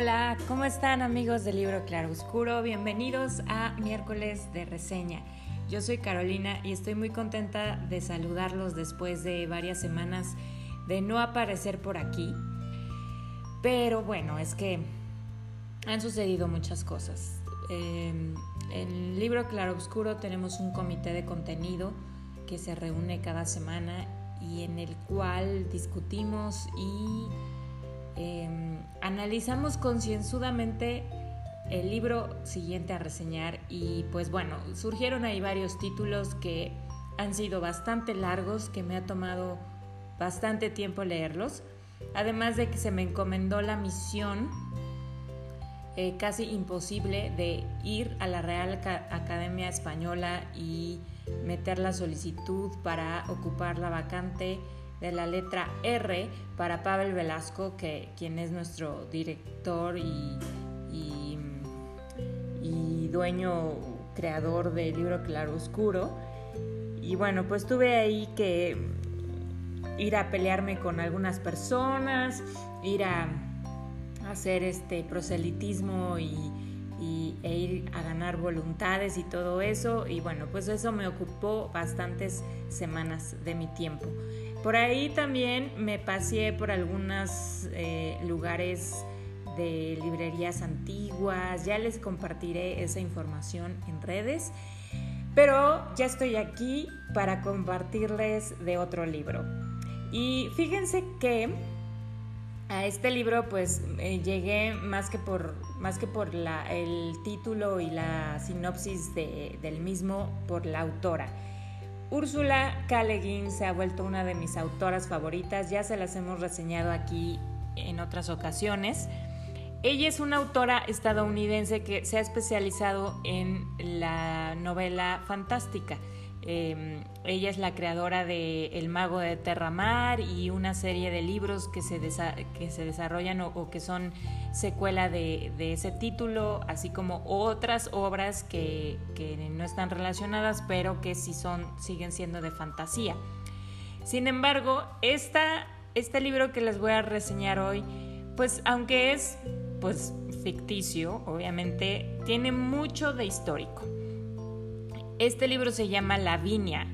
Hola, ¿cómo están amigos del libro Claroscuro? Bienvenidos a miércoles de reseña. Yo soy Carolina y estoy muy contenta de saludarlos después de varias semanas de no aparecer por aquí. Pero bueno, es que han sucedido muchas cosas. Em, en libro Claroscuro tenemos un comité de contenido que se reúne cada semana y en el cual discutimos y Em, analizamos concienzudamente el libro siguiente a reseñar y pues bueno, surgieron ahí varios títulos que han sido bastante largos, que me ha tomado bastante tiempo leerlos, además de que se me encomendó la misión eh, casi imposible de ir a la Real Academia Española y meter la solicitud para ocupar la vacante de la letra R para Pavel Velasco, que, quien es nuestro director y, y, dueño, creador del libro Claro Oscuro. Y bueno, pues tuve ahí que ir a pelearme con algunas personas, ir a hacer este proselitismo y, y, e ir a ganar voluntades y todo eso. Y bueno, pues eso me ocupó bastantes semanas de mi tiempo. Por ahí también me pasé por algunos eh, lugares de librerías antiguas, ya les compartiré esa información en redes, pero ya estoy aquí para compartirles de otro libro. Y fíjense que a este libro pues eh, llegué más que por, más que por el título y la sinopsis del mismo por la autora. Úrsula K. se ha vuelto una de mis autoras favoritas, ya se las hemos reseñado aquí en otras ocasiones. Ella es una autora estadounidense que se ha especializado en la novela fantástica. Em, ella es la creadora de El mago de Terramar y una serie de libros que se, que se desarrollan o, que son secuela de, ese título, así como otras obras que, no están relacionadas, pero que sí son, siguen siendo de fantasía. Sin embargo, este libro que les voy a reseñar hoy, pues aunque es pues ficticio, obviamente, tiene mucho de histórico. Este libro se llama Lavinia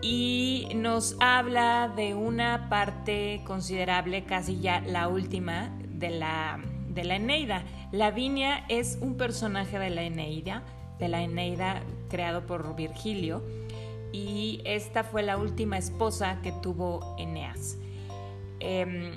y nos habla de una parte considerable, casi ya la última, de la, de la Eneida. Lavinia es un personaje de la Eneida, de la Eneida creado por Virgilio, y esta fue la última esposa que tuvo Eneas. Em,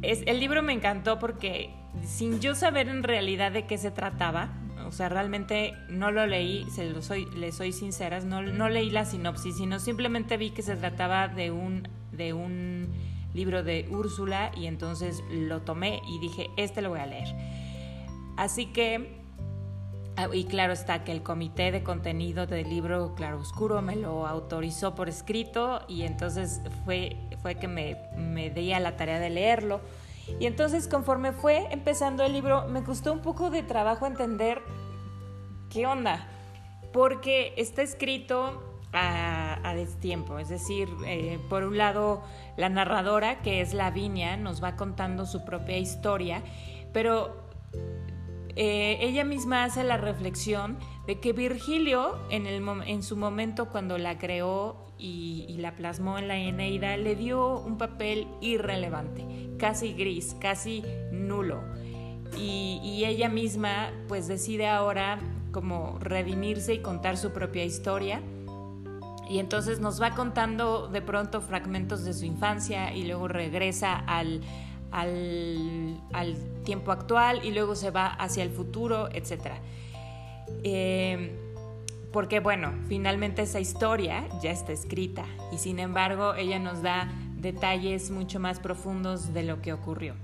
el libro me encantó porque sin yo saber en realidad de qué se trataba, o sea, realmente no lo leí, se lo soy, le soy sincera, no, no leí la sinopsis, sino simplemente vi que se trataba de un, de un libro de Úrsula y entonces lo tomé y dije, este lo voy a leer. Así que, ah, y claro está que el comité de contenido del libro Claro Oscuro me lo autorizó por escrito y entonces fue, fue que me, me di a la tarea de leerlo. Y entonces conforme fue empezando el libro, me costó un poco de trabajo entender ¿qué onda? Porque está escrito a, destiempo, es decir, eh, por un lado la narradora, que es Lavinia, nos va contando su propia historia, pero eh, ella misma hace la reflexión de que Virgilio, en, su momento cuando la creó y, la plasmó en la Eneida, le dio un papel irrelevante, casi gris, casi nulo. Y ella misma pues decide ahora como redimirse y contar su propia historia. Y entonces nos va contando de pronto fragmentos de su infancia y luego regresa al, al, tiempo actual y luego se va hacia el futuro, etc. Eh, porque bueno, finalmente esa historia ya está escrita y sin embargo ella nos da detalles mucho más profundos de lo que ocurrió.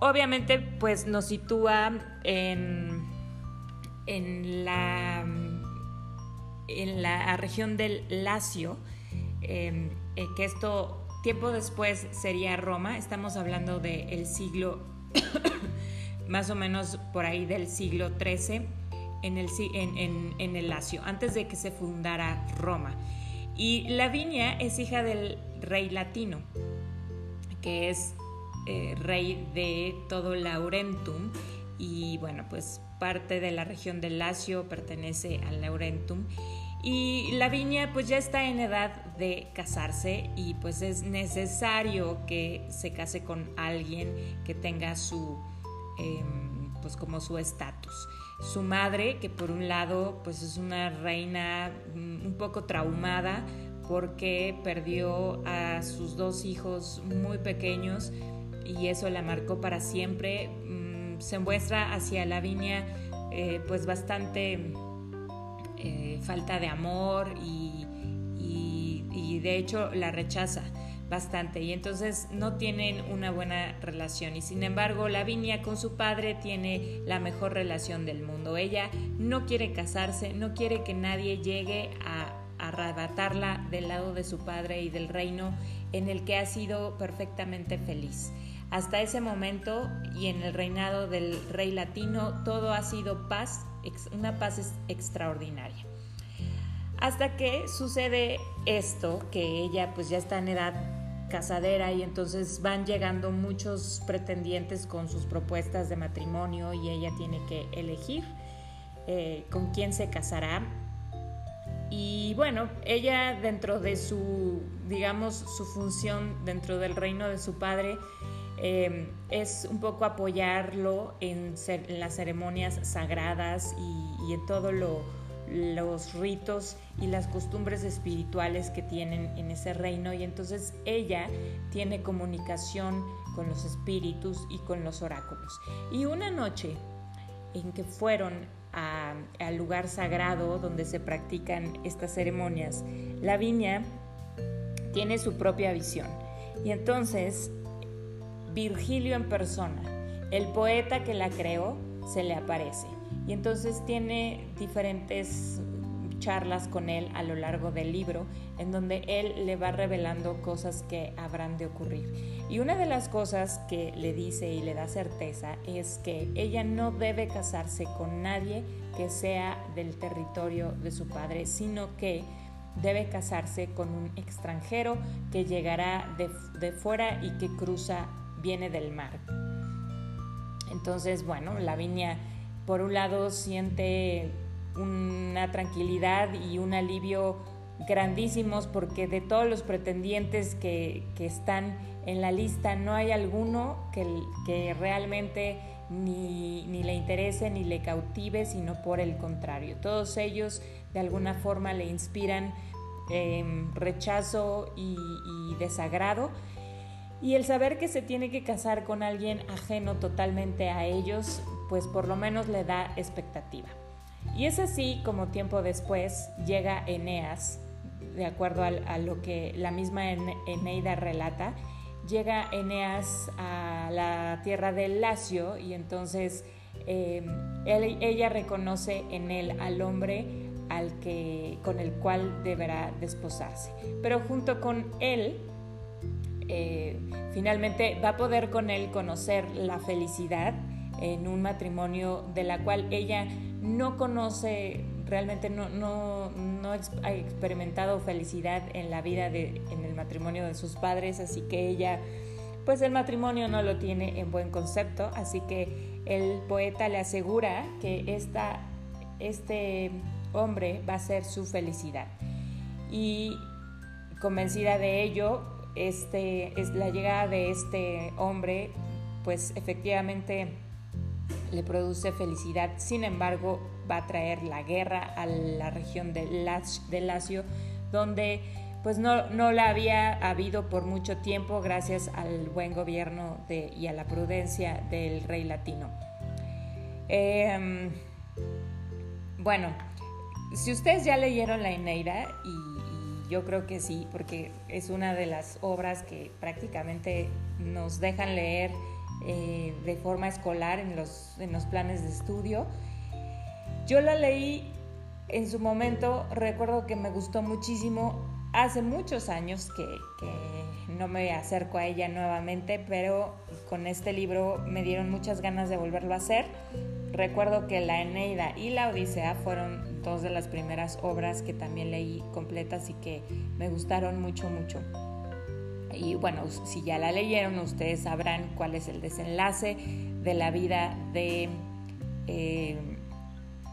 Obviamente pues nos sitúa en en la, en la región del Lacio, em, eh, que esto tiempo después sería Roma, estamos hablando del siglo, más o menos por ahí del siglo XIII, en el, Lacio, antes de que se fundara Roma. Y Lavinia es hija del rey latino, que es eh, rey de todo Laurentum y bueno, pues parte de la región de Lacio pertenece al Laurentum y Lavinia pues ya está en edad de casarse y pues es necesario que se case con alguien que tenga su em, pues como su estatus. Su madre, que por un lado pues es una reina mm, un poco traumada porque perdió a sus dos hijos muy pequeños y eso la marcó para siempre. Se muestra hacia Lavinia eh, pues bastante eh, falta de amor y, de hecho la rechaza bastante y entonces no tienen una buena relación y sin embargo Lavinia con su padre tiene la mejor relación del mundo. Ella no quiere casarse, no quiere que nadie llegue a arrebatarla del lado de su padre y del reino en el que ha sido perfectamente feliz. Hasta ese momento y en el reinado del rey latino todo ha sido paz una paz extraordinaria. Hasta que sucede esto, que ella pues ya está en edad casadera y entonces van llegando muchos pretendientes con sus propuestas de matrimonio y ella tiene que elegir eh, con quién se casará. Y bueno, ella dentro de su, digamos, su función dentro del reino de su padre, Em, es un poco apoyarlo en, las ceremonias sagradas y, en todos los ritos y las costumbres espirituales que tienen en ese reino y entonces ella tiene comunicación con los espíritus y con los oráculos. Y una noche en que fueron al lugar sagrado donde se practican estas ceremonias, la viña tiene su propia visión. Y entonces Virgilio en persona, el poeta que la creó, se le aparece. Y entonces tiene diferentes charlas con él a lo largo del libro, en donde él le va revelando cosas que habrán de ocurrir. Y una de las cosas que le dice y le da certeza es que ella no debe casarse con nadie que sea del territorio de su padre, sino que debe casarse con un extranjero que llegará de, de fuera y que cruza viene del mar. Entonces, bueno, Lavinia por un lado siente una tranquilidad y un alivio grandísimos porque de todos los pretendientes que, están en la lista no hay alguno que, que realmente ni, le interese ni le cautive, sino por el contrario. Todos ellos de alguna forma le inspiran em, rechazo y desagrado y el saber que se tiene que casar con alguien ajeno totalmente a ellos, pues por lo menos le da expectativa. Y es así como tiempo después llega Eneas, de acuerdo a, lo que la misma Eneida relata, llega Eneas a la tierra del Lacio y entonces em, ella reconoce en él al hombre al que, con el cual deberá desposarse. Pero junto con él eh, finalmente va a poder con él conocer la felicidad en un matrimonio de la cual ella no conoce, realmente no, no, no ha experimentado felicidad en la vida, de, en el matrimonio de sus padres, así que ella, pues el matrimonio no lo tiene en buen concepto, así que el poeta le asegura que esta, este hombre va a ser su felicidad. Y convencida de ello, este, es la llegada de este hombre, pues efectivamente le produce felicidad. Sin embargo, va a traer la guerra a la región de, Lacio, donde pues no, no, la había habido por mucho tiempo gracias al buen gobierno de, y a la prudencia del rey latino. Em, bueno, si ustedes ya leyeron la Eneida y yo creo que sí, porque es una de las obras que prácticamente nos dejan leer eh, de forma escolar en los, en los planes de estudio. Yo la leí en su momento, recuerdo que me gustó muchísimo. Hace muchos años que, que no me acerco a ella nuevamente, pero con este libro me dieron muchas ganas de volverlo a hacer. Recuerdo que la Eneida y la Odisea fueron dos de las primeras obras que también leí completas y que me gustaron mucho, mucho. Y bueno, si ya la leyeron, ustedes sabrán cuál es el desenlace de la vida de, eh,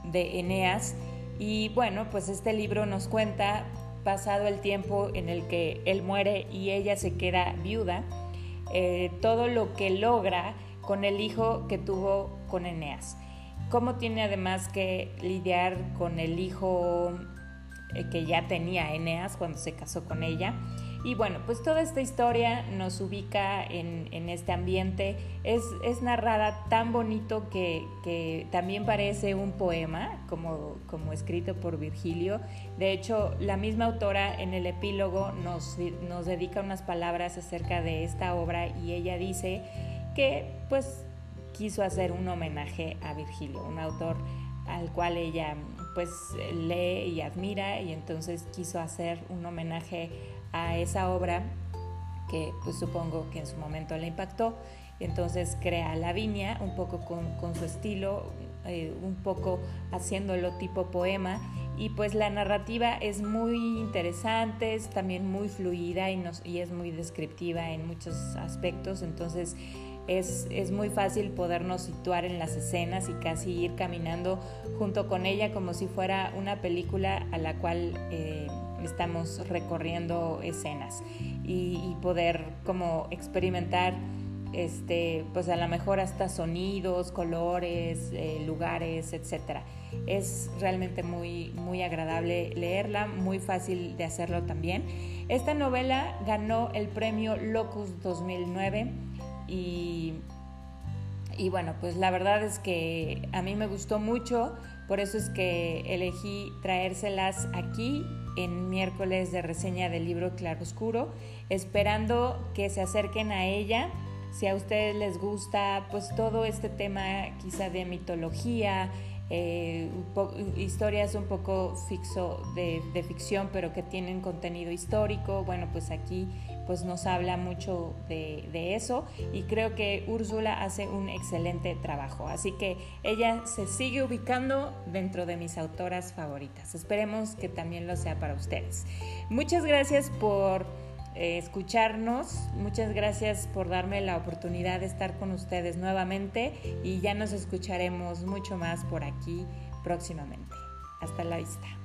de Eneas. Y bueno, pues este libro nos cuenta, pasado el tiempo en el que él muere y ella se queda viuda, eh, todo lo que logra con el hijo que tuvo con Eneas. Cómo tiene además que lidiar con el hijo eh, que ya tenía Eneas cuando se casó con ella y bueno, pues toda esta historia nos ubica en, este ambiente. Es, narrada tan bonito que, también parece un poema, como, escrito por Virgilio. De hecho, la misma autora en el epílogo nos dedica unas palabras acerca de esta obra y ella dice que pues quiso hacer un homenaje a Virgilio, un autor al cual ella pues lee y admira y entonces quiso hacer un homenaje a esa obra que pues supongo que en su momento le impactó. Entonces crea Lavinia un poco con, su estilo, eh, un poco haciéndolo tipo poema y pues la narrativa es muy interesante, es también muy fluida y, nos, y es muy descriptiva en muchos aspectos, entonces es, es, muy fácil podernos situar en las escenas y casi ir caminando junto con ella como si fuera una película a la cual... Eh, estamos recorriendo escenas y, poder como experimentar este, pues a lo mejor hasta sonidos, colores, eh, lugares, etc. Es realmente muy, muy agradable leerla, muy fácil de hacerlo también. Esta novela ganó el premio Locus 2009 y, y bueno, pues la verdad es que a mí me gustó mucho, por eso es que elegí traérselas aquí en miércoles de reseña del libro Claroscuro, esperando que se acerquen a ella. Si a ustedes les gusta pues todo este tema quizá de mitología, eh, historias un poco fixo de, ficción pero que tienen contenido histórico, bueno pues aquí pues nos habla mucho de, eso y creo que Úrsula hace un excelente trabajo. Así que ella se sigue ubicando dentro de mis autoras favoritas. Esperemos que también lo sea para ustedes. Muchas gracias por eh, escucharnos, muchas gracias por darme la oportunidad de estar con ustedes nuevamente y ya nos escucharemos mucho más por aquí próximamente. Hasta la vista.